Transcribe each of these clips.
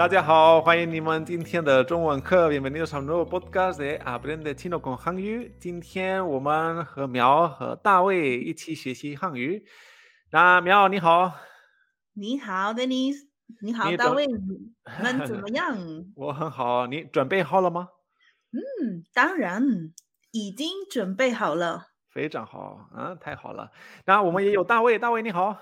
大家好，欢迎你们今天的中文课，bienvenidos a un nuevo podcast de Aprende Chino con 汉语。今天我们和苗和大卫一起学习汉语。那苗你好，你好，Denise，你好，你大卫，你们怎么样？我很好，你准备好了吗？嗯，当然已经准备好了。非常好，啊，太好了。那我们也有大卫，大卫你好，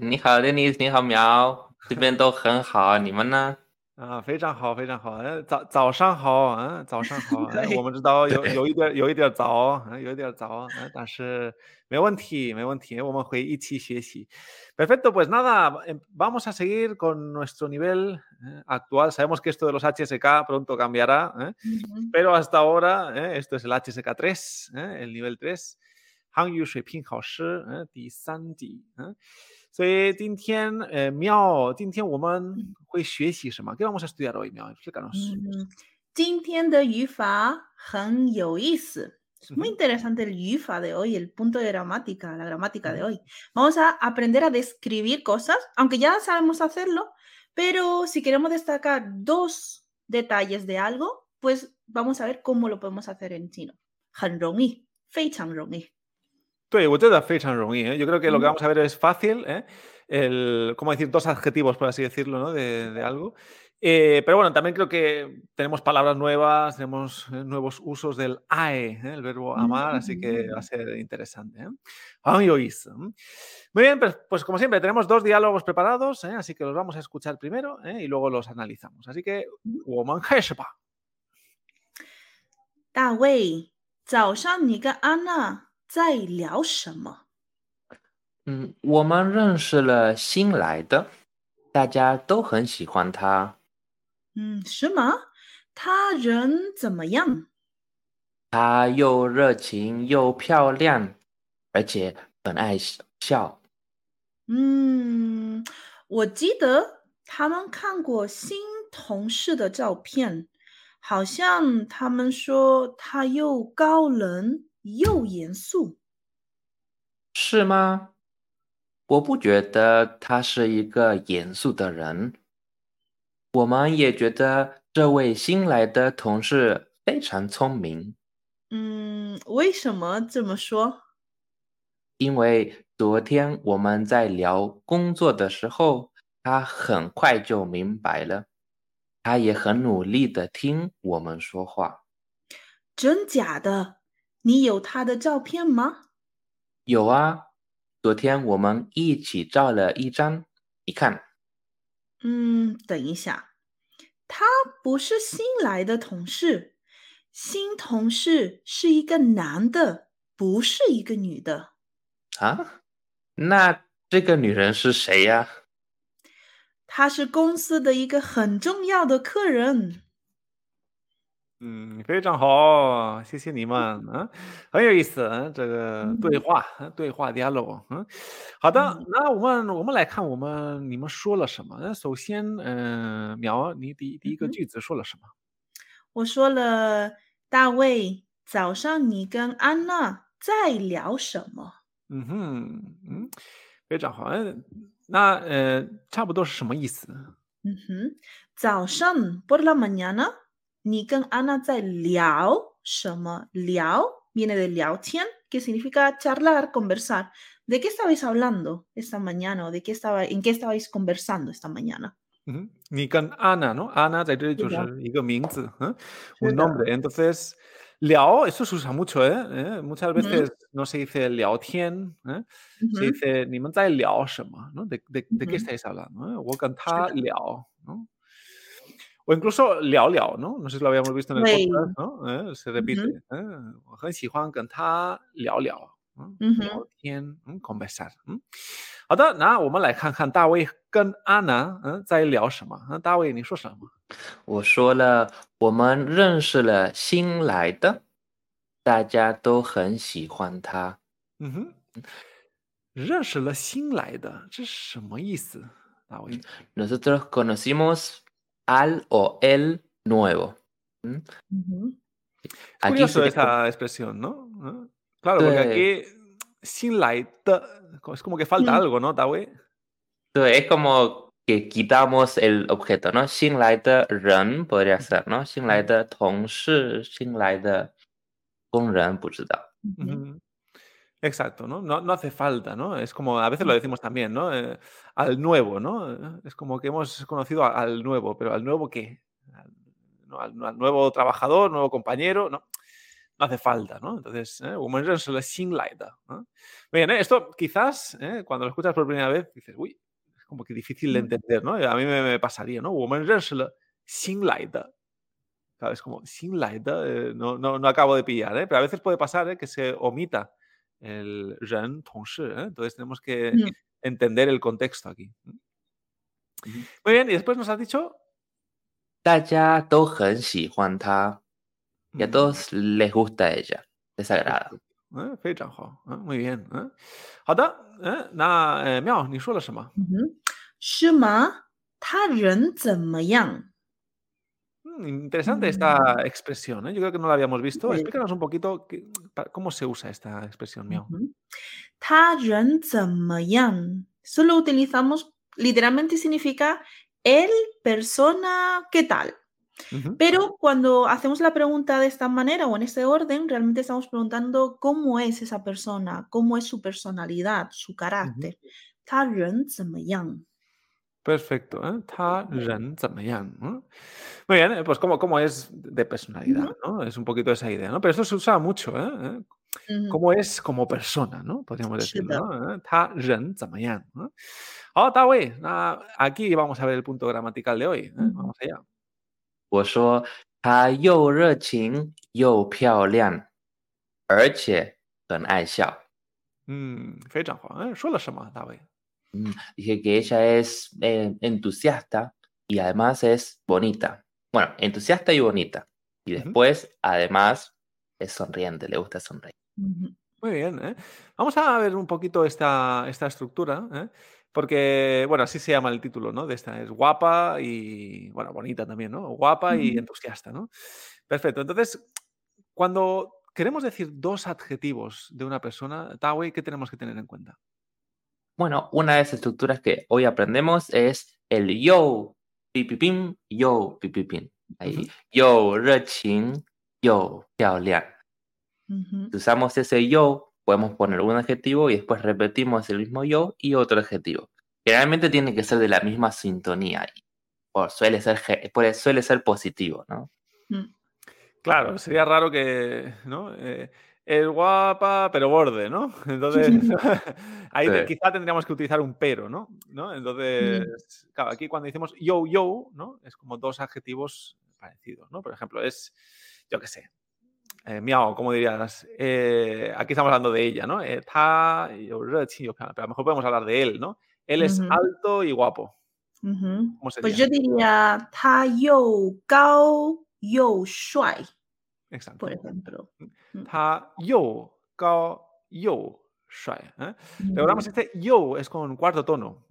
你好，Dennis，你好，苗，这边都很好，你们呢？啊，非常好，非常好。呃，早早上好，嗯，早上好。呃对我们知道有对有一点有一点早，嗯，有一点早，嗯，但是没问题，没问题，我们会一起学习。Perfecto, pues nada, em, vamos a seguir con nuestro nivel eh, actual. Sabemos que esto de los HSK pronto cambiará, ¿eh? 嗯 pero hasta ahora eh, esto es el HSK 3, ¿eh? el nivel 3. 汉语水平考试，嗯，第三级，嗯， 所以今天，呃，喵，今天我们会学习什么？¿Qué vamos a estudiar hoy, 喵？Explícanos. 嗯，今天的语法很有意思。Es muy Ujú. interesante el 语法 de hoy, el punto de gramática, la gramática de Ujú. hoy. Vamos a aprender a describir cosas, aunque ya sabemos hacerlo, pero si queremos destacar dos detalles de algo, pues vamos a ver cómo lo podemos hacer en chino. 很容易，非常容易。 对，我觉得非常容易，¿eh? Yo creo que lo que Ujú. vamos a ver es fácil, ¿eh? El, ¿cómo decir? Dos adjetivos, por así decirlo, ¿no? De, de algo. Eh, pero bueno, también creo que tenemos palabras nuevas, tenemos eh, nuevos usos del ae, ¿eh? el verbo amar, así que va a ser interesante. ¿eh? 很有意思，嗯 Muy bien, pues, pues como siempre, tenemos dos diálogos preparados, ¿eh? así que los vamos a escuchar primero ¿eh? y luego los analizamos. Así que, 我 在聊什么？嗯，我们认识了新来的，大家都很喜欢他。嗯，是吗？他人怎么样？他又热情又漂亮，而且很爱笑。嗯，我记得他们看过新同事的照片，好像他们说他又高冷又严肃。是吗？我不觉得他是一个严肃的人。我们也觉得这位新来的同事非常聪明，嗯，为什么这么说？因为昨天我们在聊工作的时候，他很快就明白了，他也很努力的听我们说话。真假的？你有他的照片吗？有啊，昨天我们一起照了一张，你看，嗯，等一下，他不是新来的同事，新同事是一个男的，不是一个女的。啊，那这个女人是谁呀？她是公司的一个很重要的客人。嗯，非常好，谢谢你们，嗯，很有意思，嗯，这个对话，嗯对话 diálogo，嗯，好的，嗯那我们我们来看我们你们说了什么？那首先，嗯，苗，你第第一个句子说了什么？我说了，大卫，早上你跟安娜在聊什么？嗯哼，嗯，非常好，嗯，那呃，差不多是什么意思？嗯哼，早上 por la mañana，你跟安娜在聊什么？聊 viene de 聊天，que significa charlar, conversar. ¿De qué estabais hablando esta mañana o de qué estaba, en qué estabais conversando esta mañana? 嗯哼，你跟安娜，¿no? 安娜在这里就是的是一个名字，嗯是，un 的 nombre. Entonces, 聊 eso se usa mucho, ¿eh? ¿eh? Muchas 嗯哼 veces no se dice 聊天，嗯，嗯 se 哼 dice 你们在聊什么，¿no? ¿De, de, de qué 嗯哼 estáis hablando? eh? 我跟他的聊，¿no? O incluso 聊聊，¿no? No sé si lo habíamos visto en el 对 podcast, ¿no? ¿Eh? Se repite. 嗯，我很喜欢跟他聊聊，嗯，嗯哼聊天，嗯，conversar，嗯。好的，那我们来看看大卫跟安娜，嗯，在聊什么？嗯，大卫，你说什么？我说了，我们认识了新来的，大家都很喜欢他。嗯哼，认识了新来的，这是什么意思？大卫， Nosotros conocimos al o el nuevo. ¿Mm? Uh expresión, ¿no? Claro, porque aquí sin light es como que falta mm. algo, ¿no, Tawe? Es como que quitamos el objeto, ¿no? Sin light ren podría ser, ¿no? Sin light tong shi, sin light gong ren, pues, no Exacto, ¿no? ¿no? ¿no? hace falta, ¿no? Es como, a veces lo decimos también, ¿no? Eh, al nuevo, ¿no? Eh, es como que hemos conocido al nuevo, pero ¿al nuevo qué? Al, ¿no? al, al nuevo trabajador, nuevo compañero, ¿no? No hace falta, ¿no? Entonces, ¿eh? ¿no? Bien, ¿eh? esto quizás, ¿eh? cuando lo escuchas por primera vez, dices, uy, es como que difícil de mm. entender, ¿no? A mí me, me pasaría, ¿no? Woman ¿Sabes? Como, sin eh, no, no, no acabo de pillar, ¿eh? Pero a veces puede pasar, ¿eh? Que se omita el ren, 同事, ¿eh? Entonces tenemos que Mm. entender el contexto aquí. Ujú. Muy bien, y después nos has dicho. 大家都很喜欢她, y a mm, todos les gusta ella, les agrada. perfecto, ¿eh? 非常好, ¿eh? Muy bien. ¿eh? 好的，eh, 那呃，妙，你说了什么？嗯哼，是吗？他人怎么样？ Mm, interesante esta mm. expresión, ¿eh? yo creo que no la habíamos visto. Explícanos un poquito cómo se usa esta expresión, Miao. Ta ren. Solo utilizamos, literalmente significa el, persona, ¿qué tal? Pero cuando hacemos la pregunta de esta manera o en este orden, realmente estamos preguntando cómo es esa persona, cómo es su personalidad, su carácter. Ta ren yang. Perfecto, ¿eh? 他人怎么样? ¿no? Muy bien, eh, pues cómo, cómo es de personalidad, ¿no? Es un poquito esa idea, ¿no? Pero esto se usa mucho, ¿eh? ¿Eh? 嗯哼 ¿Cómo es como persona, ¿no? Podríamos Sí, decirlo, ¿no? ¿Eh? 他人怎么样? ¿no? Ah, está bien. Ah, aquí vamos a ver el punto gramatical de hoy. ¿eh? Ujú. Vamos allá. 我说她又热情又漂亮，而且很爱笑。 Mm, 非常好，¿eh? 说了什么，大卫？ Mm, Dije que ella es eh, entusiasta y además es bonita. Bueno, entusiasta y bonita. Y después, además, es sonriente, le gusta sonreír. Muy bien, ¿eh? Vamos a ver un poquito esta, esta estructura, ¿eh? Porque, bueno, así se llama el título, ¿no? De esta, es guapa y, bueno, bonita también, ¿no? Guapa y entusiasta, ¿no? Perfecto. Entonces, cuando queremos decir dos adjetivos de una persona, Tawei, ¿qué tenemos que tener en cuenta? Bueno, una de las estructuras que hoy aprendemos es el yo, pipipim, yo, pipipim. Ahí, yo, reching, yo, liang. Si usamos ese yo, podemos poner un adjetivo y después repetimos el mismo yo y otro adjetivo. Generalmente tiene que ser de la misma sintonía o suele ser, suele ser positivo, ¿no? Mm. Claro, sería raro que, ¿no? Eh, es guapa, pero borde, ¿no? Entonces, ahí quizá tendríamos que utilizar un pero, ¿no? ¿No? Mm. Entonces, claro, aquí cuando decimos yo, yo, ¿no? Es como dos adjetivos parecidos, ¿no? Por ejemplo, es, yo qué sé, eh, miau, ¿cómo dirías? Eh, aquí estamos hablando de ella, ¿no? Eh, ta, yo, pero a lo mejor podemos hablar de él, ¿no? Él es alto y guapo. Pues yo diría, ta, yo, gao, yo, shuai. Exakt. Por ejemplo. Mm, ta yo cao yo ¿eh? Recordamos este yo es con cuarto tono.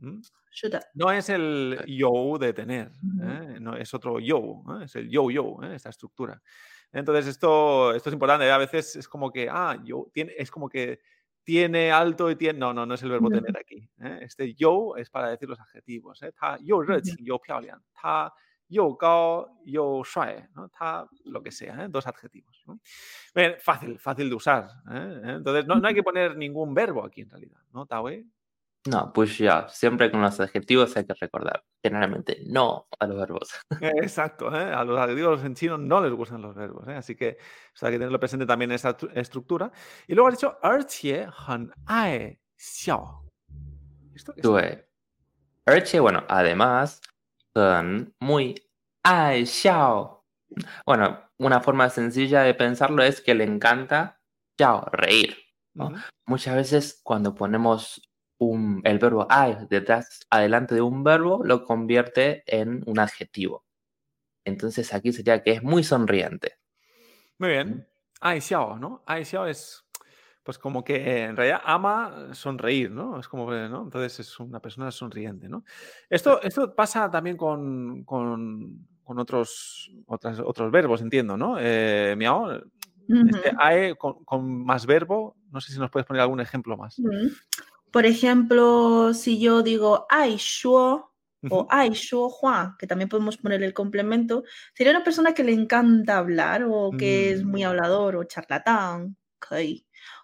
No es el yo de tener, ¿eh? no, es otro yo, ¿eh? es el yo-yo, esta estructura. Entonces, esto, esto es importante. A veces es como que, ah, yo, tiene, es como que tiene alto y tiene. No, no, no es el verbo tener aquí. Este yo es para decir los adjetivos. Ta yo yo 又漂亮，他又高又帅, ¿no? 他 lo que sea, ¿eh? dos adjetivos. ¿no? Bien, fácil, fácil de usar. ¿eh? Entonces no, no hay que poner ningún verbo aquí en realidad, ¿no, Tawe? No, pues ya, siempre con los adjetivos hay que recordar. Generalmente no a los verbos. Exacto, ¿eh? a los adjetivos en chino no les gustan los verbos, ¿eh? así que esto hay que tenerlo presente también en esta estru- estructura. Y luego has dicho, 而且很爱笑. ¿Esto qué es? 对，而且 bueno, además, son muy Ay xiao. Bueno, una forma sencilla de pensarlo es que le encanta xiao, reír. Muchas veces cuando ponemos un, el verbo ai detrás, adelante de un verbo, lo convierte en un adjetivo. Entonces aquí sería que es muy sonriente. Muy bien. Ay, xiao, ¿no? Ai xiao es pues como que en realidad ama sonreír, ¿no? Es como, ¿no? Entonces es una persona sonriente, ¿no? Esto, esto pasa también con, con, con otros, otras, otros verbos, entiendo, ¿no? Eh, miao, este Ujú. ae con, con más verbo, no sé si nos puedes poner algún ejemplo más. Mm. Por ejemplo, si yo digo 爱说，o ai hua, que también podemos poner el complemento, sería una persona que le encanta hablar o que es muy Mm. hablador o charlatán. ok.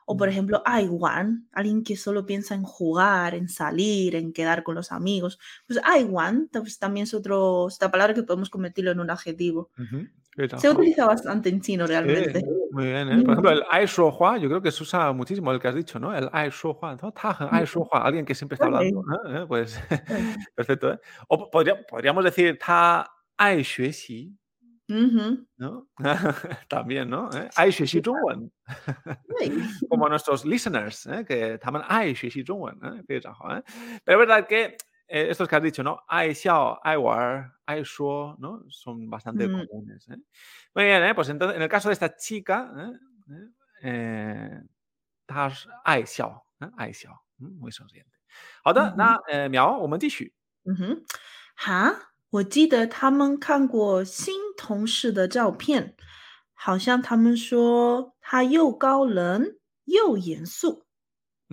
O por ejemplo, ah, I-One, alguien que solo piensa en jugar, en salir, en quedar con los amigos. Pues ah, I-One pues, también es otro, esta palabra que podemos convertirlo en un adjetivo. Se utiliza bastante en chino realmente. Muy bien, ¿eh? Por ejemplo, el Ai Hua, yo creo que se usa muchísimo el que has dicho, ¿no? El Ai Hua, ¿no? Ai Hua, alguien que siempre está hablando. ¿eh? ¿Eh? Pues perfecto, ¿eh? O podríamos decir Ta Ai Xue Xi, xuexi, Ujú. ¿no? También, ¿no? ¿Eh? Ai xuexi zhongwen, Sí. como nuestros listeners, ¿eh? Que también ai xuexi zhongwen, ¿eh? 非常好, ¿eh? Pero es verdad que eh, estos que has dicho, ¿no? Ai xiao, ai war, ai shuo, ¿no? Son bastante Mm. comunes, ¿eh? Muy bien, ¿eh? Pues entonces, en el caso de esta chica, ¿eh? ¿eh? Eh, 她是爱笑，嗯，爱笑，嗯，muy sonriente。好的，嗯哼那呃，苗，我们继续。嗯哼，哈，我记得他们看过新 同事的照片，好像他们说他又高冷又严肃。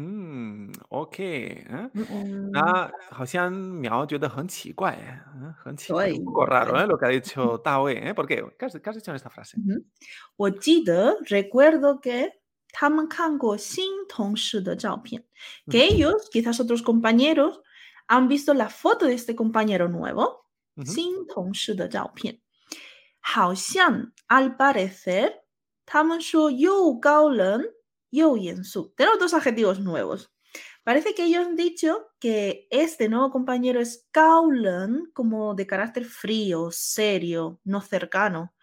嗯，OK，嗯，嗯嗯，那好像苗觉得很奇怪，嗯，很奇怪，对 un poco raro, 对 ¿eh? Lo que ha dicho Dawe, ¿eh? ¿Por qué? ¿Qué has, qué has dicho en esta frase? 嗯哼，我记得，recuerdo que 他们看过新同事的照片，que ellos, quizás otros compañeros, han visto la foto de este compañero nuevo， Ujú. 新同事的照片， 好像 al parecer，他们说又高冷又严肃。Tenemos dos adjetivos nuevos. Parece que ellos han dicho que este nuevo compañero es Gaulen, como de carácter frío, serio, no cercano,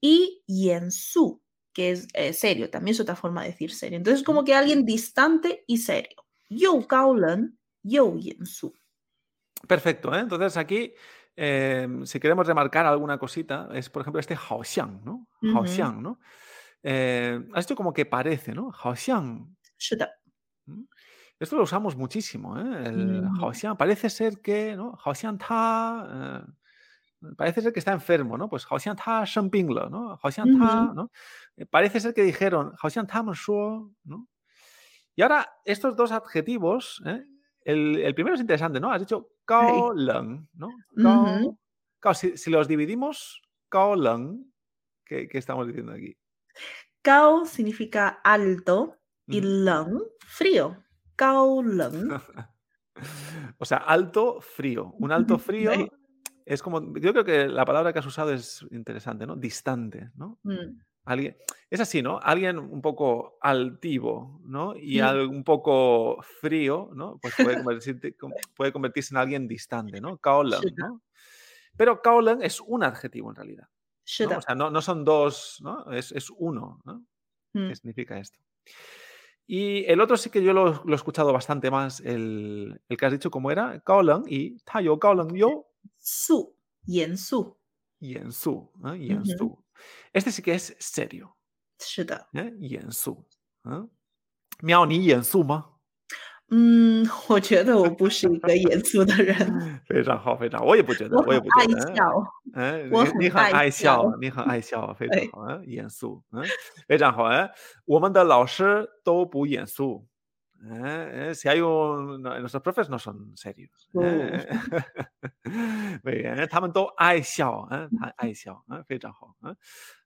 y Yensu, que es eh, serio, también es otra forma de decir serio. Entonces, como que alguien distante y serio. Yo Gaulen, yo Yensu. Perfecto, ¿eh? Entonces aquí, Em, si queremos remarcar alguna cosita, es por ejemplo este Haoxiang, ¿no? Uh. Haoxiang, ¿no? Eh, como que parece, ¿no? Haoxiang. ¿Mm? Esto lo usamos muchísimo. ¿eh? El. Haoxiang. Parece ser que, ¿no? Haoxiang ta. Eh, parece ser que está enfermo, ¿no? Pues Haoxiang ta shenbingla, ¿no? Haoxiang ta, uh ¿no? Eh, parece ser que dijeron Haoxiang ta shuo, ¿no? Y ahora, estos dos adjetivos, el, el primero es interesante, ¿no? Has dicho Cao ¿no? Si, los dividimos, Cao ¿qué, estamos diciendo aquí? Cao significa alto y uh -huh. Leng, frío. Cao o sea, alto, frío. Un alto frío es como, yo creo que la palabra que has usado es interesante, ¿no? Distante, ¿no? Mm. Es así, ¿no? Alguien un poco altivo, ¿no? Y algo, un poco frío, ¿no? Pues puede convertirse, puede convertirse en alguien distante, ¿no? Kaolan, ¿no? Pero Kaolan es un adjetivo en realidad. ¿no? O sea, no, son dos, ¿no? Es, es uno, ¿no? ¿Qué significa esto? Y el otro sí que yo lo, he escuchado bastante más, el, el, que has dicho cómo era, Kaolan y Tayo Kaolan yo. Su, Yensu. Yensu, ¿eh? Yensu. Uh -huh. Este sí que es serio, 是的。¿eh? Yensu. ¿eh? Miao, ¿ni Yensu 吗？嗯，我觉得我不是一个严肃的人，非常好，非常好，我也不觉得，我也不觉爱得。笑。嗯，我你你很很爱爱笑笑，你很爱笑，非常好，嗯，严肃，嗯，非常好，哎，我们的老师都不严肃，哎，哎si hay un, no, nuestros profes no son serios，哎，muy bien，哎他们都爱笑，嗯，他爱笑，嗯，非常好，嗯，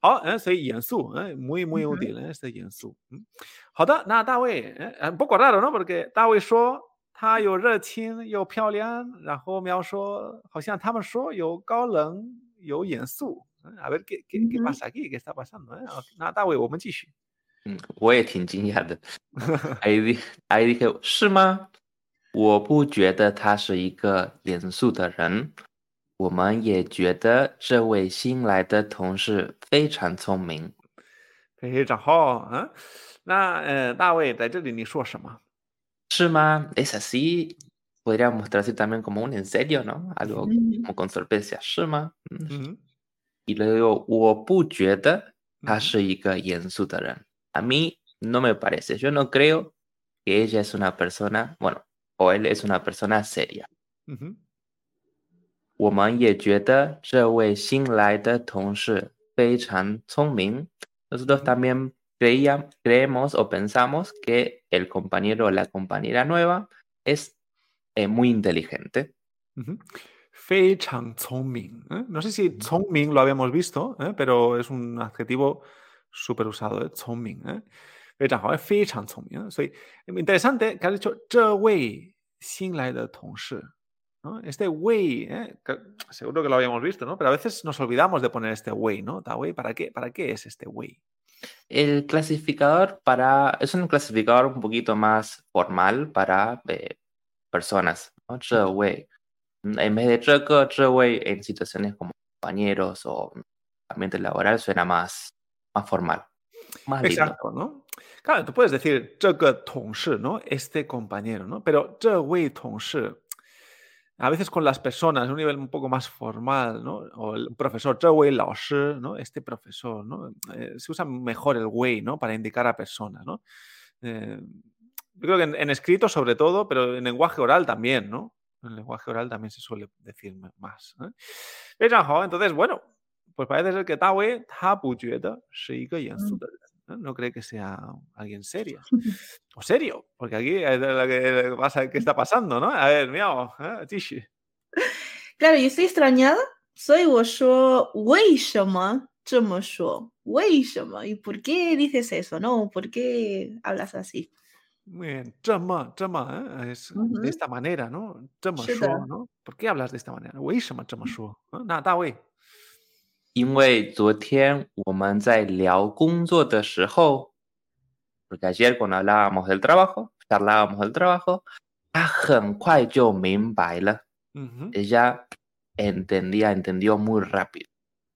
好，嗯，所以严肃，嗯，muy muy 嗯哼 útil，este 严肃，嗯，好的，那大卫，哎，un poco raro，¿no? Porque 大卫说。他有热情，又漂亮，然后描说，好像他们说有高冷，有严肃。嗯 A ver qué, qué, qué 嗯哼 pasa aquí, qué está pasando. ¿eh? Ok, 那大卫，我们继续。 嗯，我也挺惊讶的。ahí di- ahí dije, 是吗？我不觉得他是一个严肃的人。我们也觉得这位新来的同事非常聪明。非常好啊。那呃，大卫在这里你说什么？是吗？Es así. Podríamos traducir también como un en serio, ¿no? Algo con sorpresa. 是吗？嗯。嗯 Y luego, 我不觉得他嗯是一个严肃的人。A mí no me parece. Yo no creo que ella es una persona, bueno, o él es una persona seria. 嗯哼，我们也觉得这位新来的同事非常聪明。Nosotros Ujú. también creíamos, creemos o pensamos que el compañero o la compañera nueva es eh, muy inteligente. 嗯哼。 Fei chang ming. ¿eh? No sé si ming lo habíamos visto, ¿eh? pero es un adjetivo súper usado de Chongming, ¿eh? Es muy ¿eh? interesante que has dicho, Wei. Este Wei, ¿eh? seguro que lo habíamos visto, ¿no? Pero a veces nos olvidamos de poner este Wei, ¿no? Da Wei, ¿para qué? Es este Wei? El clasificador para, es un clasificador un poquito más formal para eh, personas. En vez de Zhe Wei en situaciones como compañeros o ambiente laboral suena más más formal. Más Exacto, lindo. Claro, tú puedes decir, ¿no? Este compañero, ¿no? Pero a veces con las personas, un nivel un poco más formal, ¿no? O el profesor, ¿no? Este profesor, ¿no? Eh, se usa mejor el way, ¿no? Para indicar a personas, eh, yo creo que en, escrito sobre todo, pero en lenguaje oral también, ¿no? En lenguaje oral también se suele decir más. ¿eh? Entonces, bueno, pues parece ser que Tawe, no cree que sea alguien serio. O serio, porque aquí es lo que pasa, ¿qué está pasando, no? A ver, miau, ¿eh? Claro, yo estoy extrañada. Soy yo, ¿Y por qué dices eso, no? ¿Por qué hablas así? Muy bien, chama, chama, es de esta manera, ¿no? Chama, ¿no? ¿Por qué hablas de esta manera? Nada, güey. 因为昨天我们在聊工作的时候，porque ayer cuando hablábamos del trabajo, charlábamos del trabajo，他很快就明白了。Ella entendía, entendió muy rápido。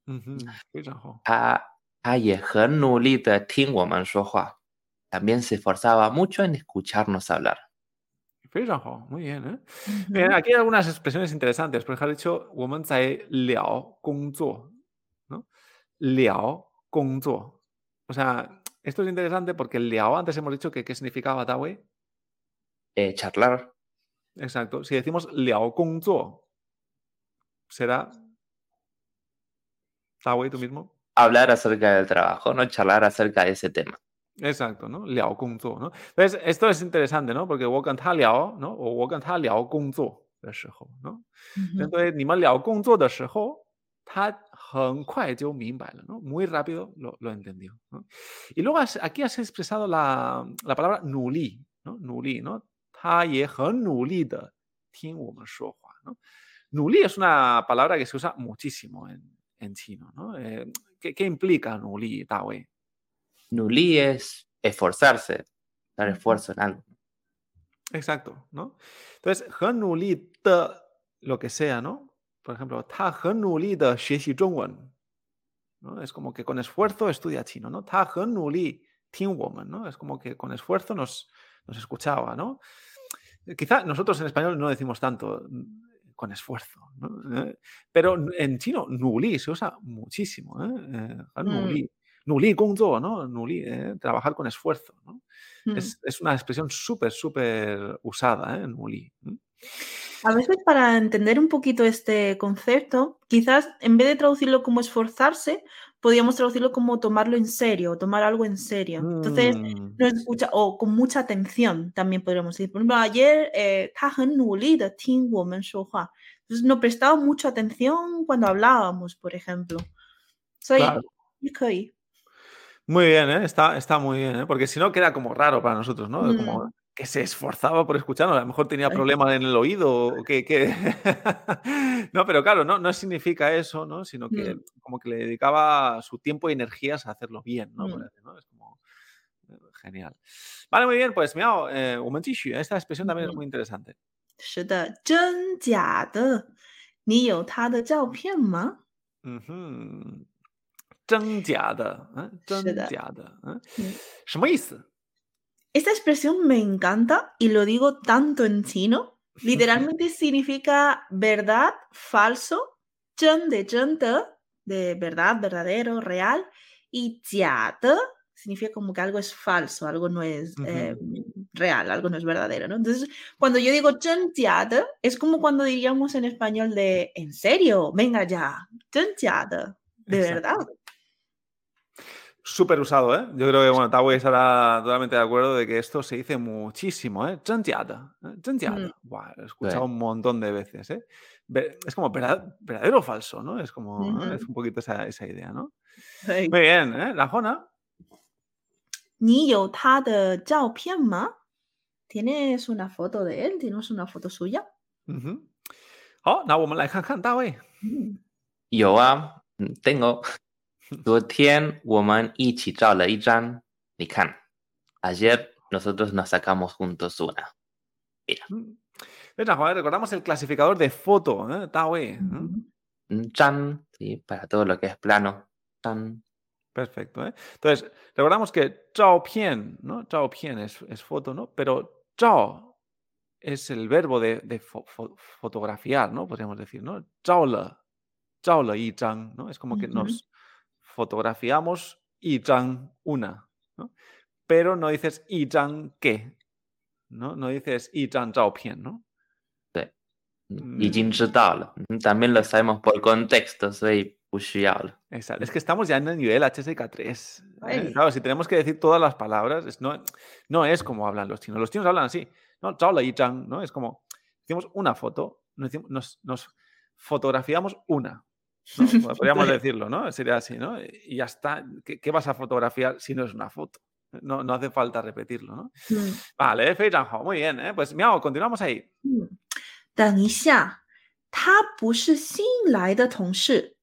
嗯哼，非常好。他他也很努力的听我们说话，también se esforzaba mucho en escucharnos hablar。非常好，muy bien, ¿eh? Bien, aquí hay algunas expresiones interesantes. Por ejemplo, ha dicho 我们在聊工作。 Liao gongzuo. O sea, esto es interesante porque el liao antes hemos dicho que qué significaba Tawe. Eh, charlar. Exacto. Si decimos liao gongzuo, será Tawe tú mismo. Hablar acerca del trabajo, no charlar acerca de ese tema. Exacto, ¿no? Liao ¿no? Entonces, esto es interesante, ¿no? Porque wokan ta liao, ¿no? O wokan ta liao gongzuo de ¿no? Entonces, ni más liao gongzuo de ta muy rápido lo, lo entendió. Y luego aquí has expresado la, la palabra nuli, ¿no? Nuli, ¿no? Nuli es una palabra que se usa muchísimo en, en chino, ¿no? Eh, ¿qué, ¿qué, implica nuli, Wei? Nuli es esforzarse, dar esfuerzo en algo. Exacto, ¿no? Entonces, nuli de lo que sea, ¿no? Por ejemplo, ta nuli de ¿no? Es como que con esfuerzo estudia chino, ¿no? Ta nuli woman, ¿no? Es como que con esfuerzo nos, nos escuchaba, ¿no? Quizá nosotros en español no decimos tanto mm, con esfuerzo, ¿no? Eh, pero en chino, nuli se usa muchísimo, ¿eh? eh nuli. Mm. Nuli ¿no? Nuli, eh, trabajar con esfuerzo, ¿no? Mm. Es, es, una expresión súper, súper usada, ¿eh? Nuli. A veces para entender un poquito este concepto, quizás en vez de traducirlo como esforzarse, podríamos traducirlo como tomarlo en serio, tomar algo en serio. Entonces, no mm. escucha, o con mucha atención también podríamos decir. Por ejemplo, ayer, eh, entonces no prestaba mucha atención cuando hablábamos, por ejemplo. Soy claro. Muy bien, ¿eh? está, está muy bien, ¿eh? porque si no queda como raro para nosotros, ¿no? Como, mm que se esforzaba por escucharnos, a lo mejor tenía problemas en el oído, o que, no, pero claro, no, no significa eso, ¿no? Sino que mm. como que le dedicaba su tiempo y energías a hacerlo bien, ¿no? Mm. Es como eh, genial. Vale, muy bien, pues miau, eh, esta expresión también es muy interesante. 是的，真假的，你有他的照片吗？嗯哼，真假的，嗯，真假的，嗯，什么意思 ？esta expresión me encanta y lo digo tanto en chino. Literalmente significa verdad, falso, chen de chen de verdad, verdadero, real, y jia significa como que algo es falso, algo no es eh, real, algo no es verdadero, ¿no? Entonces, cuando yo digo chen jia es como cuando diríamos en español de, en serio, venga ya, chen jia de verdad súper usado, ¿eh? Yo creo que, bueno, Tawei estará totalmente de acuerdo de que esto se dice muchísimo, ¿eh? Chantiada, chantiada. ¿eh? Mm. Lo he escuchado un montón de veces, ¿eh? Es como verdadero o falso, ¿no? Es como, es un poquito esa, esa idea, ¿no? Muy bien, ¿eh? La Jona. ¿Tienes una foto de él? ¿Tienes una foto suya? Uh -huh. Oh, no, vamos a Yo, ah, tengo. 昨天我们一起照了一张，你看，ayer nosotros nos sacamos juntos una。 Mm. Venga, joder, recordamos el clasificador de foto, ¿eh? Tawei. ¿eh? Mhm. 嗯，张，sí, para todo lo que es plano，张。 Perfecto, ¿eh? Entonces, recordamos que zhao pian, ¿no? Zhao pian es, es foto, ¿no? Pero zhao es el verbo de, de fo- fo- fotografiar, ¿no? Podríamos decir, ¿no? Zhao le, zhao le yi zhang, ¿no? Es como que Ujú. nos fotografiamos y Zhang una, ¿no? pero no dices y Zhang qué, ¿no? no dices y Zhang Zhao Pian, ¿no? Sí. Mm. También lo sabemos por contexto, soy ¿eh? Exacto. Es que estamos ya en el nivel HSK3. ¿eh? si tenemos que decir todas las palabras, no, es como hablan los chinos. Los chinos hablan así, ¿no? ¿no? Es como, hicimos una foto, nos, fotografiamos una, ¿no? Podríamos Sí. decirlo, ¿no? Sería así, ¿no? Y ya está. ¿Qué, qué vas a fotografiar si no es una foto? No, no hace falta repetirlo, ¿no? Mm. Vale, Fei Zhanghao, muy bien, ¿eh? Pues miau, continuamos ahí. 嗯，等一下，他不是新来的同事，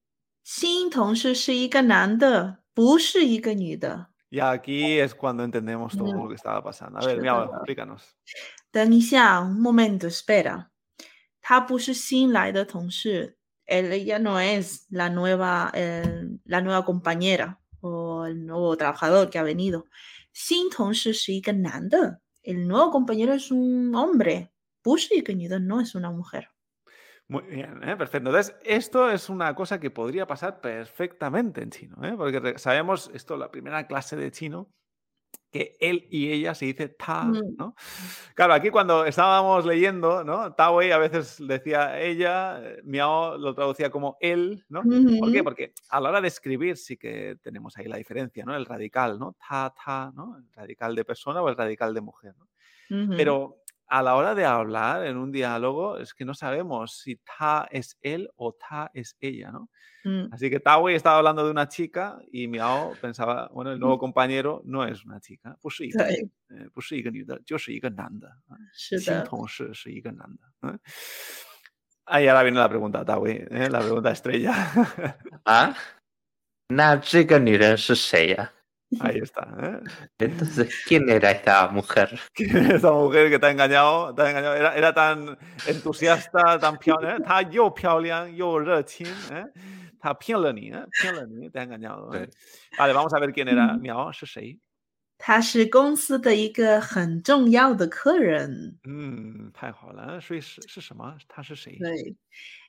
新同事是一个男的，不是一个女的。 Y aquí es cuando entendemos todo Mm. lo que estaba pasando. A ver, Sí, miau, verdad. explícanos. 等一下，un momento, espera. 他不是新来的同事 él, ella no es la nueva, la nueva compañera o el nuevo trabajador que ha venido. Xin El nuevo compañero es un hombre. Pushi no es una mujer. Muy bien, ¿eh? perfecto. Entonces, esto es una cosa que podría pasar perfectamente en chino, ¿eh? porque sabemos, esto, la primera clase de chino que él y ella se dice ta, Mm. ¿no? Claro, aquí cuando estábamos leyendo, ¿no? Tawei a veces decía ella, eh, Miao lo traducía como él, ¿no? ¿Por qué? Porque a la hora de escribir sí que tenemos ahí la diferencia, ¿no? El radical, ¿no? Ta, ta, ¿no? El radical de persona o el radical de mujer, ¿no? Pero a la hora de hablar en un diálogo es que no sabemos si ta es él o ta es ella, ¿no? Mm. Así que Tawei estaba hablando de una chica y Miao pensaba, bueno, el nuevo compañero no es una chica, pues sí, 对，呃不是一个女的，就是一个男的，啊是新的，同事是一个男的。¿eh? Ahí ahora viene la pregunta, Tawei, ¿eh? la pregunta estrella. 啊，那这个女人是谁呀、 Ahí está. ¿eh? Entonces, ¿quién era esta mujer? Esta mujer que te ha engañado, te ha engañado era, era tan entusiasta, tan piao- ¿eh? 她又漂亮又热情, ¿eh? 她骗了你, ¿eh? 骗了你, te ha engañado. ¿eh? Sí. Vale, vamos a ver quién era. Mm. Miao, ¿es谁?他是公司的一个很重要的客人。嗯，太好了，所以是是什么？他是谁？ Sí.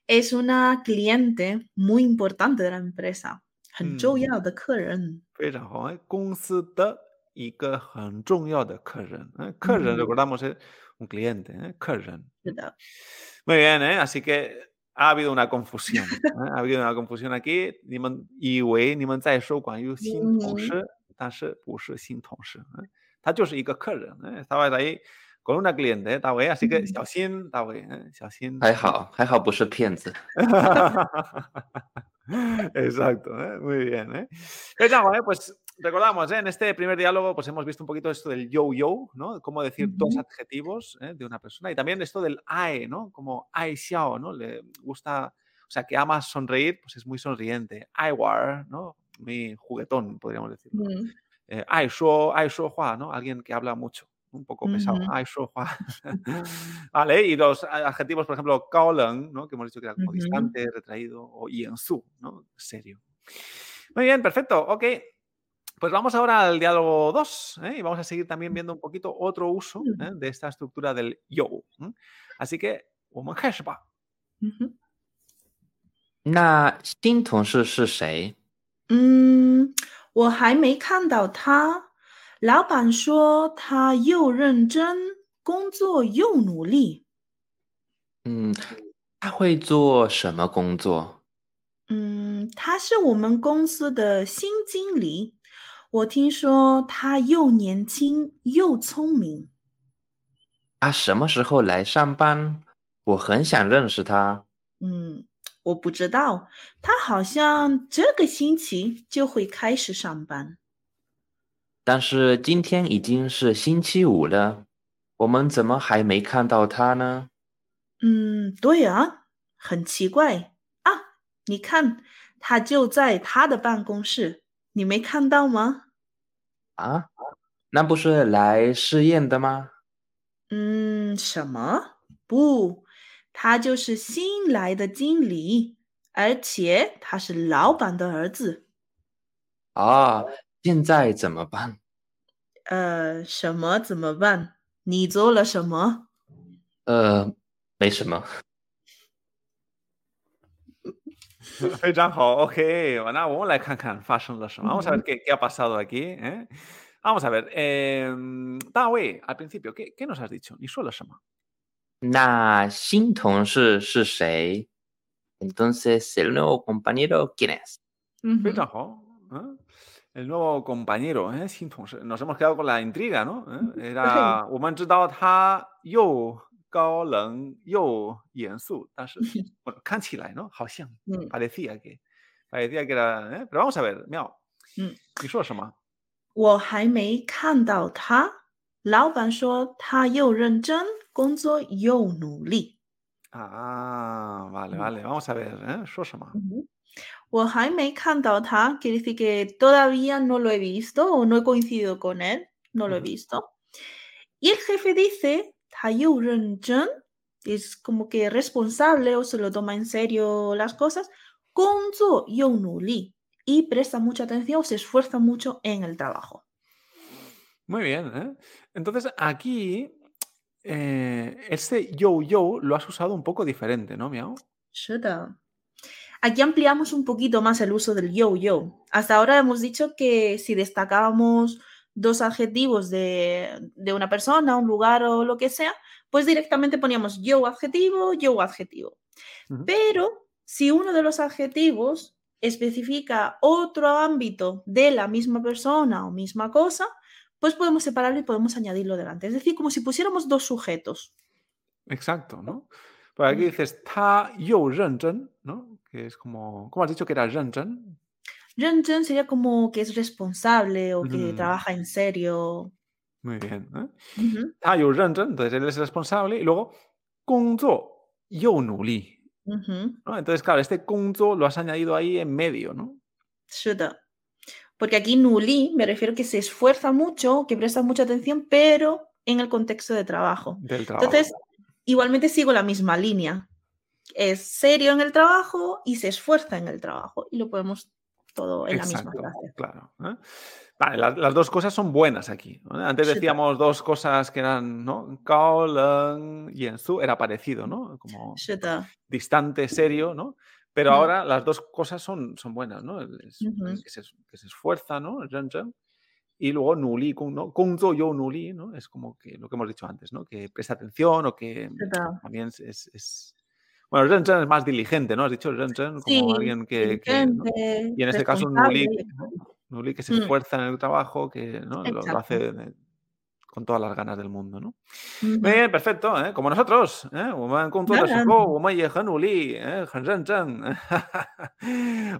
Es una cliente muy importante de la empresa， 很重要的客人。非常好，哎，公司的一个很重要的客人，嗯，客人 Mm. recordamos es un cliente, eh, 客人。是的，Muy bien, ¿eh? así que ha habido una confusión, ¿eh? ha habido una confusión aquí. 你们以为你们在收管有新同嗯事，但是不是新同事，嗯他就是一个客人，哎，estabas ahí con una cliente, eh, 大卫，así que 嗯小心，大卫，嗯，小心。还好，还好不是骗子。Exacto, ¿eh? muy bien. ¿eh? Venga, vale, pues recordamos, ¿eh? en este primer diálogo pues hemos visto un poquito esto del yo-yo, ¿no? Cómo decir dos Ujú. adjetivos ¿eh? de una persona. Y también esto del ae, ¿no? Como ai xiao, ¿no? Le gusta, o sea, que ama sonreír, pues es muy sonriente. Ai war, ¿no? Muy juguetón, podríamos decirlo. 嗯 Eh, ai shuo, ai shuo hua, ¿no? Alguien que habla mucho Un poco pesado, Ujú. ai shuo hua. vale, y los adjetivos, por ejemplo, gao leng, ¿no? Que hemos dicho que era como Ujú. distante, retraído, o su, ¿no? Serio. Muy bien, perfecto. Ok. Pues vamos ahora al diálogo 2 ¿eh? y vamos a seguir también viendo un poquito otro uso Mm. ¿eh? de esta estructura del yo. ¿eh? Así que, 我们开始吧。嗯哼那新同事是谁？嗯，我还没看到他。 老板说他又认真工作又努力。嗯，他会做什么工作？嗯，他是我们公司的新经理。我听说他又年轻又聪明。他什么时候来上班？我很想认识他。嗯，我不知道，他好像这个星期就会开始上班。但是今天已经是星期五了，我们怎么还没看到他呢？嗯，对啊，很奇怪啊！你看，他就在他的办公室，你没看到吗？啊，那不是来试验的吗？嗯，什么？不，他就是新来的经理，而且他是老板的儿子。啊，现在怎么办？呃，什么怎么办？你做了什么？呃，没什么。非常好，OK，那我们来看看发生了什么。Vamos a ver qué, qué ha pasado aquí. ¿eh? Vamos a ver, eh, Dawei, al principio, ¿qué, ¿qué nos has dicho? 你说了什么？那新同事是谁？Entonces el nuevo compañero quién es？非常好，嗯。 El nuevo compañero, ¿eh? Nos hemos quedado con la intriga, ¿no? ¿Eh? Era, 我们知道他又高冷又严肃，但是 bueno, 看起来，¿no? 好像 parecía que parecía que era, ¿eh? pero vamos a ver, 妙，嗯，你说什么？我还没看到他。老板说他又认真工作又努力。Ah, vale, vale. Vamos a ver, ¿eh? 说什么？我还 Wahaimei Kantauta quiere decir que todavía no lo he visto o no he coincidido con él, no lo he visto. Y el jefe dice, es como que responsable o se lo toma en serio las cosas, y presta mucha atención o se esfuerza mucho en el trabajo. Muy bien, ¿eh? Entonces aquí eh, este yo-yo lo has usado un poco diferente, ¿no, Miao? Shut up. Aquí ampliamos un poquito más el uso del yo-yo. Hasta ahora hemos dicho que si destacábamos dos adjetivos de, una persona, un lugar o lo que sea, pues directamente poníamos yo adjetivo, yo adjetivo. Pero si uno de los adjetivos especifica otro ámbito de la misma persona o misma cosa, pues podemos separarlo y podemos añadirlo delante. Es decir, como si pusiéramos dos sujetos. Exacto, ¿no? Por aquí dices ta yo ¿no? Que es como, ¿cómo has dicho que era Zhenzhen? Zhenzhen sería como que es responsable o que trabaja en serio. Muy bien. ¿eh? Ta yo entonces él es responsable. Y luego, Gongzuo yo nuli. Entonces, claro, este Gongzuo lo has añadido ahí en medio, ¿no? Porque aquí nuli me refiero que se esfuerza mucho, que presta mucha atención, pero en el contexto de trabajo. Del trabajo. Entonces, igualmente sigo la misma línea. Es serio en el trabajo y se esfuerza en el trabajo. Y lo podemos todo en la misma frase. Claro. ¿eh? Vale, las, dos cosas son buenas aquí. Antes decíamos dos cosas que eran, ¿no? Kao, Leng y Ensu era parecido, ¿no? Como distante, serio, ¿no? Pero ahora las dos cosas son, son buenas, ¿no? que, se, que, se, esfuerza, ¿no? Y luego nuli, ¿no? Kungzo yo nuli, ¿no? Es como que lo que hemos dicho antes, ¿no? Que presta atención o que también es, es, Bueno, Ren es más diligente, ¿no? Has dicho Ren como alguien que... Y en este caso nuli, nuli que se mm. esfuerza en el trabajo, que ¿no? lo, hace con todas las ganas del mundo, ¿no? Muy bien, perfecto, ¿eh? Como nosotros, ¿eh? 我们工作的时候，我们也很努力，哎，很认真。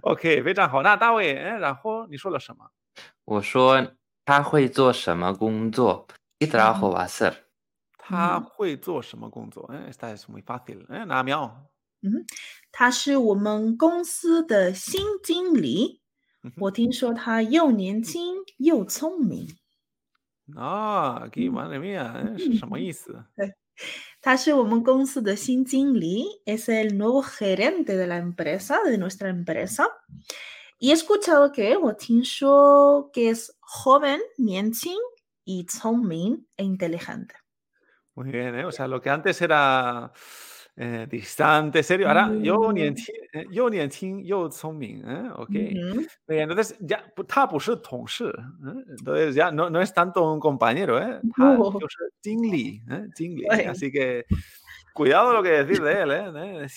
OK，非常好。那大卫，哎，然后你说了什么？我说 他会做什么工作？¿Qué trabajo va a hacer？他会做什么工作？哎，esta es muy fácil。哎，那苗。嗯，他是我们公司的新经理。我听说他又年轻又聪明。Ah, aquí, madre mía, es el nuevo gerente de la empresa, de nuestra empresa. Y he escuchado que, o que es joven, nianqing y Ming e inteligente. Muy bien, ¿eh? o sea, lo que antes era eh, distante, serio. Ahora, yo ni yo ni yo ¿eh? ok. Entonces, ya, entonces ya no, no es tanto un compañero, ¿eh? Así que cuidado lo que decir de él, ¿eh?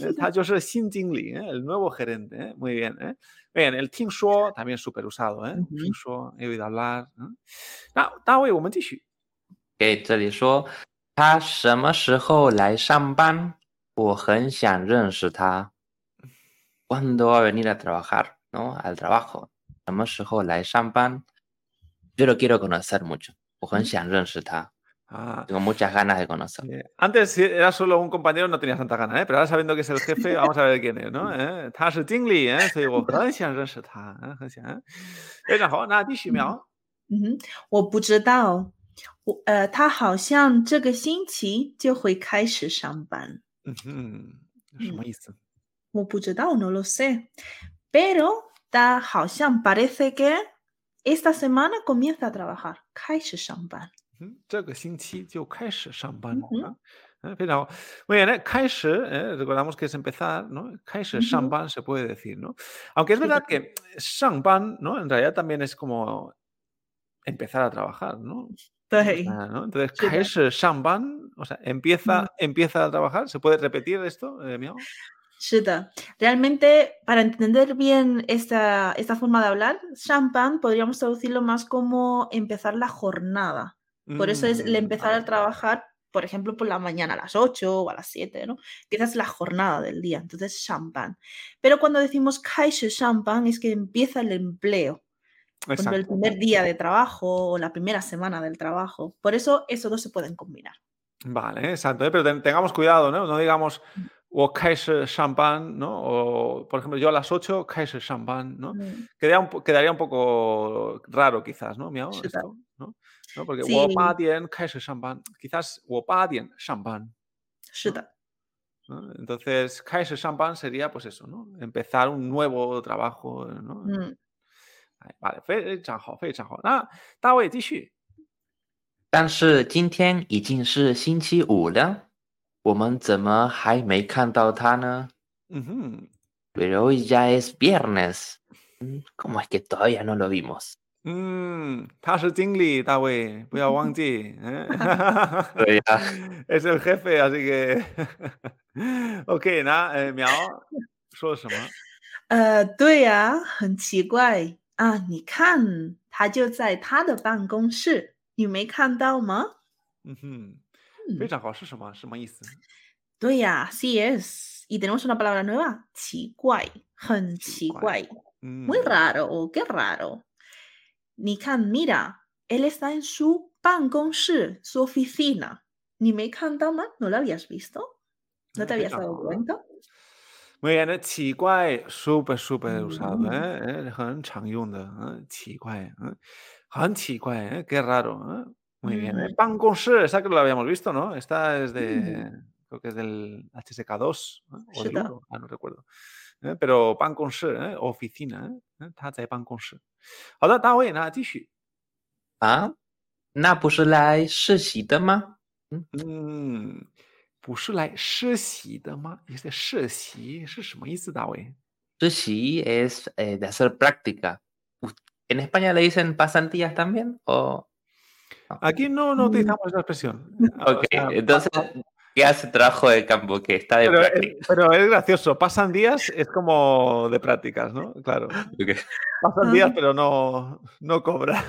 Eh, 他就是新经理, ¿eh? el nuevo gerente. ¿eh? Muy bien. ¿eh? Bien, el 听说 también súper usado. ¿eh? 听说 he oído hablar. ¿eh? 那大卫，我们继续。给这里说他什么时候来上班？我很想认识他。¿Cuándo va a venir a trabajar? ¿No? Al trabajo. 什么时候来上班？Yo lo quiero conocer mucho. 我很想认识他。Ah, Tengo muchas ganas de conocerlo. eh, antes si era solo un compañero no tenías tanta gana, ¿eh? pero ahora sabiendo que es el jefe, vamos a ver quién es, ¿no? 'eh? 他是经理, ¿eh? 所以我很想认识他，嗯，很想。嗯非常好，那继续描。嗯哼，我不知道，我呃，他好像这个星期就会开始上班。嗯哼，什么意思？我不知道，no lo sé. Pero ta 好像 parece que esta semana comienza a trabajar，开始上班。 嗯，这个星期就开始上班 Ujú. 啊。Eh, Pero, muy bien, ¿eh? 开始, ¿eh? recordamos que es empezar, ¿no? 开始上 Ujú.班 se puede decir, ¿no? Aunque es Sí, verdad claro. que 上班, ¿no? En realidad también es como empezar a trabajar, ¿no? O 对， sea, ¿no? Entonces, 是的。 开始上班, o sea, empieza, Mm. empieza a trabajar. ¿Se puede repetir esto, eh, Miao? 是的，realmente para entender bien esta, esta forma de hablar, champán podríamos traducirlo más como empezar la jornada. Por eso es el Mm, empezar a trabajar, por ejemplo, por la mañana a las 8 o a las 7, ¿no? Empiezas la jornada del día, entonces champán. Pero cuando decimos kaishi champán es que empieza el empleo. Ejemplo, el primer día de trabajo o la primera semana del trabajo. Por eso esos dos se pueden combinar. Vale, exacto, ¿eh? pero ten- tengamos cuidado, ¿no? No digamos, o caes champán, ¿no? O, por ejemplo, yo a las 8, caes champán, ¿no? Mm, Quedaría un, quedaría un poco raro, quizás, ¿no? Miao, esto, ¿no? ¿No? Porque Sí. 我八点开始上班, quizás 我八点上班,是的，¿no? Entonces, 开始上班 sería, pues eso, ¿no? Empezar un nuevo trabajo, ¿no? 嗯。Vale, 非常好，非常好。那大卫继续。但是今天已经是星期五了，我们怎么还没看到他呢 Ujú. Pero hoy ya es viernes. Mm, ¿Cómo es que todavía no lo vimos? 嗯，他是经理，大卫，不要忘记。嗯 对呀 es el jefe, así que. ok, 那呃，苗说什么？呃，对呀，很奇怪啊！你看，他就在他的办公室，你没看到吗？嗯哼，嗯非常好，是什么？什么意思？对呀，así es. Y tenemos una palabra nueva, 奇怪，很奇奇怪怪 Mm, muy raro o qué raro. 你看，mira, él está en su Shi, su oficina. Ni me más? ¿no lo habías visto? ¿No te habías dado cuenta? Muy bien, el eh, súper, súper mm, usado, mm. ¿eh? Eh, eh, eh, ¿eh? Qué raro, Muy bien, ¿eh? Mm. Pan esa que lo habíamos visto, ¿no? Esta es de, creo que es del HSK2, ¿eh? o del 1, ah, no recuerdo. Eh, Pero pan con shi, eh, oficina, eh, eh, 他在办公室。好的，大卫，那继续。啊，那不是来实习的吗？嗯，不是来实习的吗？你这实习是什么意思，大卫？实习 es eh, de hacer práctica. ¿En España le dicen pasantías también? ¿O... Aquí no, no Mm. utilizamos esa expresión. O Ok, sea, entonces, que hace trabajo de campo, que está de pero. Es, pero es gracioso, pasan días, es como de prácticas, ¿no? Claro. Pasan días, pero no, no cobra.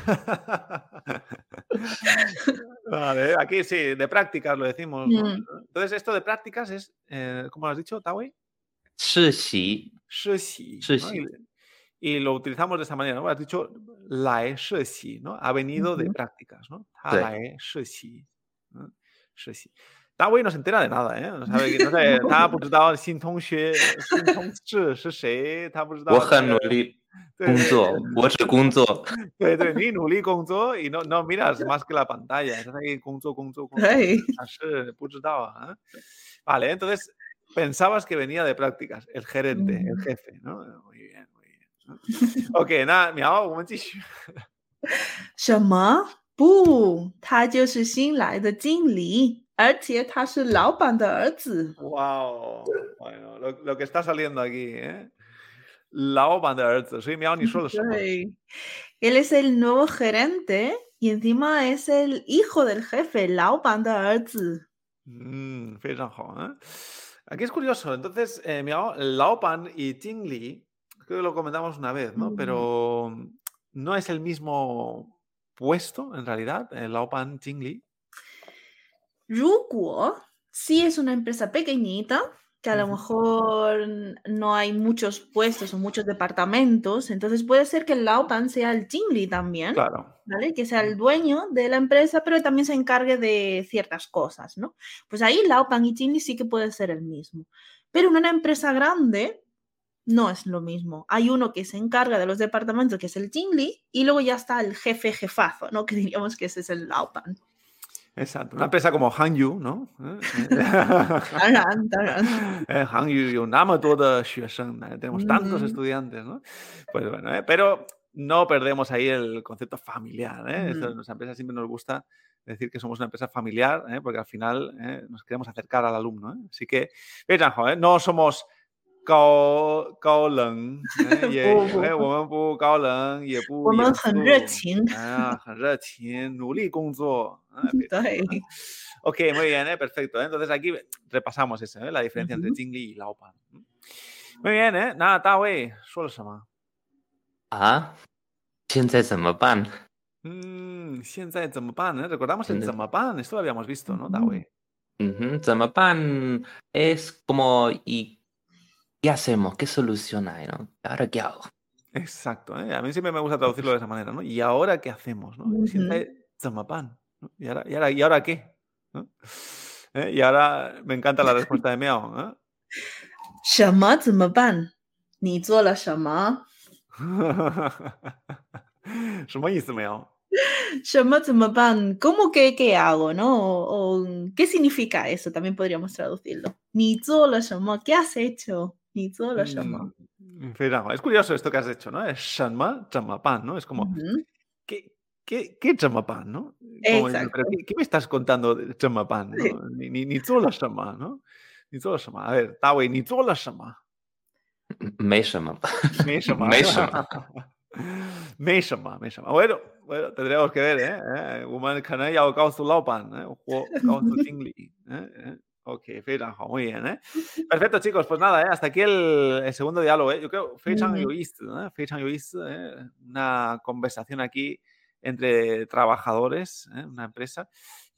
vale, aquí sí, de prácticas lo decimos. Mm. Entonces, esto de prácticas es, eh, ¿cómo lo has dicho, Tawi? Sí, sí. Sí, sí. Y lo utilizamos de esta manera, ¿no? Has dicho la e ¿no? Ha venido de prácticas, ¿no? Ah, la e ¿no? 实习。大卫 no se entera de nada, ¿eh? No sabe, no sabe, 他不知道新同学、新同事是谁，他不知道。我很努力对工作，我只工作。对对，你努力工作 y no, no miras más que la pantalla, estás ahí 工作工作工作， Ay. 但是不知道啊。Vale, entonces pensabas que venía de prácticas, el gerente, el Mm. jefe, ¿no? Muy bien, muy bien. Ok, 那苗，我们继续。什么？不，他就是新来的经理， 而且他是老板的儿子。 Wow, bueno, lo, lo que está saliendo aquí, ¿eh? 老板的儿子，所以苗，你说的什么？ Sí. Él es el nuevo gerente y encima es el hijo del jefe, 老板的儿子。嗯，非常好啊。 Aquí es curioso. Entonces, eh, Miao, Laopan y Tingli, creo que lo comentamos una vez, ¿no? Mm. Pero no es el mismo puesto, en realidad, el Laopan Tingli. 如果 sí es una empresa pequeñita, que a lo mejor no hay muchos puestos o muchos departamentos, entonces puede ser que el Laopan sea el Jingli también, Claro. ¿vale? Que sea el dueño de la empresa, pero también se encargue de ciertas cosas, ¿no? Pues ahí Laopan y Jingli sí que puede ser el mismo. Pero en una empresa grande no es lo mismo. Hay uno que se encarga de los departamentos, que es el Jingli, y luego ya está el jefe jefazo, ¿no? Que diríamos que ese es el Laopan. Exacto. Una empresa como Hangyu, ¿no? Eh, Hangyu, yo tenemos tantos estudiantes, ¿no? Pues bueno, ¿eh? pero no perdemos ahí el concepto familiar. ¿eh? Esto, nuestra empresa siempre nos gusta decir que somos una empresa familiar, ¿eh? porque al final ¿eh? nos queremos acercar al alumno. ¿eh? Así que, vean, no somos 高高冷，哎也不不哎我们不高冷，也不我们严很热肃情。哎呀，很热情，努力工作。哎非常好 对 ¿eh? Ok, muy bien, ¿eh? perfecto. ¿eh? Entonces aquí repasamos eso, ¿eh? la diferencia entre Ujú. Jingli y Laopan. Muy bien, ¿eh? Nada, Da Wei, 说了什么？啊，现在怎么办？ Mm, 现在怎么办呢？Recordamos el 现在 Zamapan, esto lo habíamos visto, ¿no, Da Ujú. Wei? Ujú, 怎么办 es como y ¿qué hacemos? ¿Qué solución hay? ¿Ahora qué hago? Exacto, ¿eh? a mí siempre me gusta traducirlo de esa manera, ¿no? ¿Y ahora qué hacemos? ¿no? Uh -huh. ¿Y, ahora, y, ahora, ¿Y ahora qué? ¿No? ¿Eh? Y ahora me encanta la respuesta de Miao. ¿eh? ¿Cómo que qué hago, no? ¿Qué significa eso? También podríamos traducirlo. Ni ¿qué has hecho? 你做了什么？ Mm, Fernando, Es curioso esto que has hecho, ¿no? Es Shanma Chamapan, ¿no? Es como, Ujú. ¿qué, qué, qué Chamapan, ¿no? Como diciendo, Exacto. "¿Pero ¿qué, qué me estás contando de Chamapan? Sí. ¿no? Ni, ni, ni 做了什么, ¿no? Ni 做了什么. A ver, Tawei, ni 做了什么?没什么吧？没什么。没什么。没什么，没什么。Bueno, bueno, tendremos que ver, ¿eh? ¿Eh? 我们可能要告诉老板，¿eh? o 告诉经理，¿eh? ¿Eh? Ok, muy bien, ¿eh? Perfecto, chicos, pues nada, ¿eh? hasta aquí el, segundo diálogo, ¿eh? Yo creo, Feichan y ¿eh? ¿eh? una conversación aquí entre trabajadores, ¿eh? una empresa.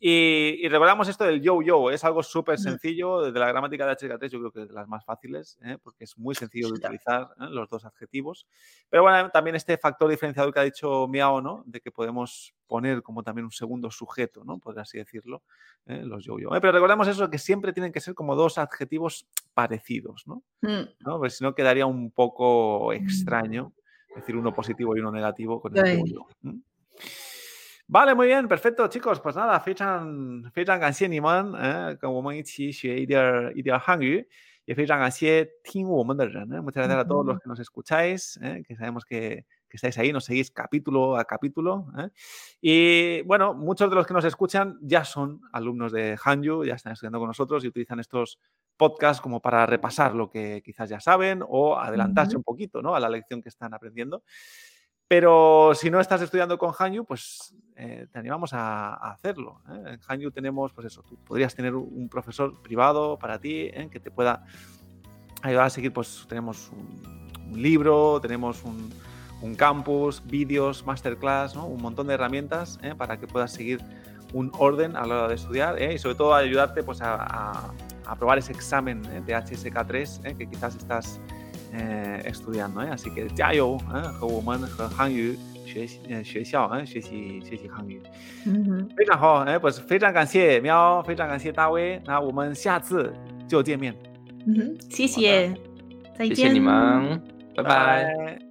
Y, y recordamos esto del yo-yo, es algo súper sencillo, de la gramática de HK3 yo creo que es de las más fáciles, ¿eh? porque es muy sencillo de utilizar ¿eh? los dos adjetivos. Pero bueno, también este factor diferenciador que ha dicho Miao, ¿no? De que podemos poner como también un segundo sujeto, ¿no? Por así decirlo, ¿eh? los yo-yo. Pero recordemos eso, que siempre tienen que ser como dos adjetivos parecidos, ¿no? Mm, ¿no? Porque si no quedaría un poco extraño decir uno positivo y uno negativo con el yo-yo. ¿m? Vale, muy bien, perfecto, chicos. Pues nada, 非常非常感谢你们，呃，跟我们一起学一点儿一点儿汉语，也非常感谢听我们的人，¿eh? Muchas gracias a todos los Ujú. que nos escucháis, ¿eh? que sabemos que, que estáis ahí, nos seguís capítulo a capítulo. ¿eh? Y bueno, muchos de los que nos escuchan ya son alumnos de Hanyu, ya están estudiando con nosotros y utilizan estos podcasts como para repasar lo que quizás ya saben o adelantarse Ujú. un poquito ¿no? a la lección que están aprendiendo. Pero si no estás estudiando con Hanyu, pues eh, te animamos a, hacerlo. ¿eh? En Hanyu tenemos, pues eso, tú podrías tener un profesor privado para ti ¿eh? que te pueda ayudar a seguir, pues tenemos un, libro, tenemos un, campus, vídeos, masterclass, un montón de herramientas ¿eh? para que puedas seguir un orden a la hora de estudiar y sobre todo ayudarte pues, a, a, a aprobar ese examen de HSK3 ¿eh? que quizás estás eh, estudiando. ¿eh? Así que 加油 ¿eh? 和我们和汉语学习嗯学校嗯学习学习汉语。Ujú. 非常好，哎，pues 非常感谢喵，非常感谢大威，那我们下次就见面，Ujú. Sí, sí. 谢谢你们，拜拜。拜